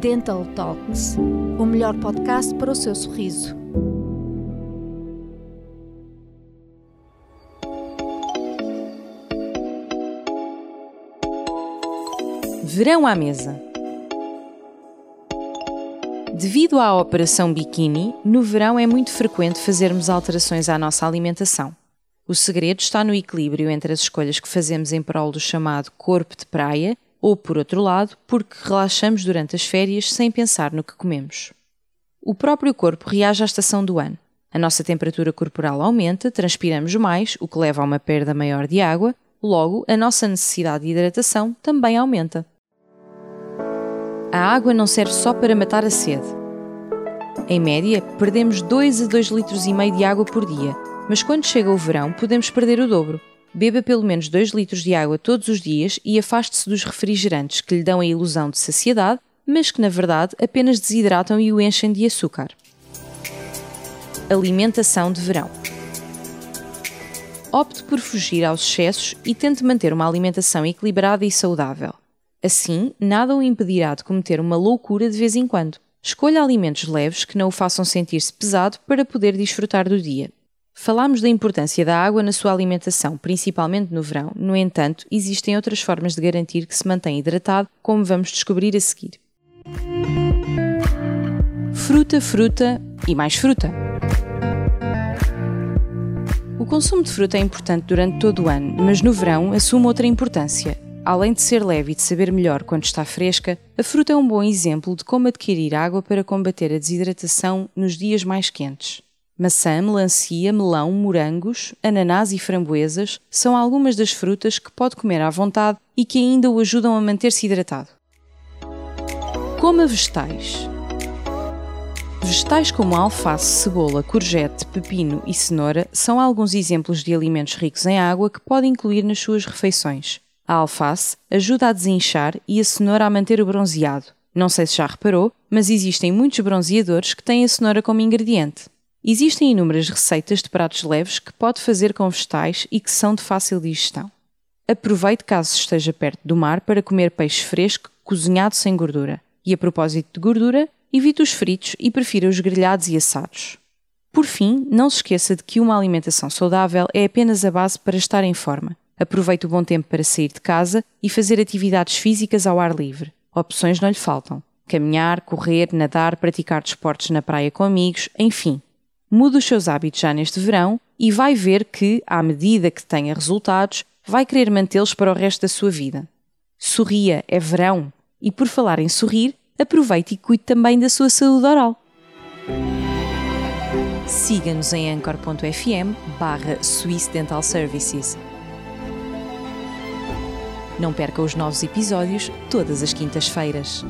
Dental Talks, o melhor podcast para o seu sorriso. Verão à mesa. Devido à operação biquíni, no verão é muito frequente fazermos alterações à nossa alimentação. O segredo está no equilíbrio entre as escolhas que fazemos em prol do chamado corpo de praia ou, por outro lado, porque relaxamos durante as férias sem pensar no que comemos. O próprio corpo reage à estação do ano. A nossa temperatura corporal aumenta, transpiramos mais, o que leva a uma perda maior de água, logo a nossa necessidade de hidratação também aumenta. A água não serve só para matar a sede. Em média, perdemos 2 a 2 litros de água por dia, mas quando chega o verão podemos perder o dobro. Beba pelo menos 2 litros de água todos os dias e afaste-se dos refrigerantes que lhe dão a ilusão de saciedade, mas que na verdade apenas desidratam e o enchem de açúcar. Alimentação de verão. Opte por fugir aos excessos e tente manter uma alimentação equilibrada e saudável. Assim, nada o impedirá de cometer uma loucura de vez em quando. Escolha alimentos leves que não o façam sentir-se pesado para poder desfrutar do dia. Falámos da importância da água na sua alimentação, principalmente no verão. No entanto, existem outras formas de garantir que se mantém hidratado, como vamos descobrir a seguir. Fruta, fruta e mais fruta. O consumo de fruta é importante durante todo o ano, mas no verão assume outra importância. Além de ser leve e de saber melhor quando está fresca, a fruta é um bom exemplo de como adquirir água para combater a desidratação nos dias mais quentes. Maçã, melancia, melão, morangos, ananás e framboesas são algumas das frutas que pode comer à vontade e que ainda o ajudam a manter-se hidratado. Coma vegetais. Vegetais como alface, cebola, courgette, pepino e cenoura são alguns exemplos de alimentos ricos em água que pode incluir nas suas refeições. A alface ajuda a desinchar e a cenoura a manter o bronzeado. Não sei se já reparou, mas existem muitos bronzeadores que têm a cenoura como ingrediente. Existem inúmeras receitas de pratos leves que pode fazer com vegetais e que são de fácil digestão. Aproveite caso esteja perto do mar para comer peixe fresco cozinhado sem gordura. E a propósito de gordura, evite os fritos e prefira os grelhados e assados. Por fim, não se esqueça de que uma alimentação saudável é apenas a base para estar em forma. Aproveite o bom tempo para sair de casa e fazer atividades físicas ao ar livre. Opções não lhe faltam. Caminhar, correr, nadar, praticar desportos na praia com amigos, enfim, mude os seus hábitos já neste verão e vai ver que, à medida que tenha resultados, vai querer mantê-los para o resto da sua vida. Sorria, é verão. E por falar em sorrir, aproveite e cuide também da sua saúde oral. Siga-nos em anchor.fm barra Swiss Dental Services. Não perca os novos episódios todas as quintas-feiras.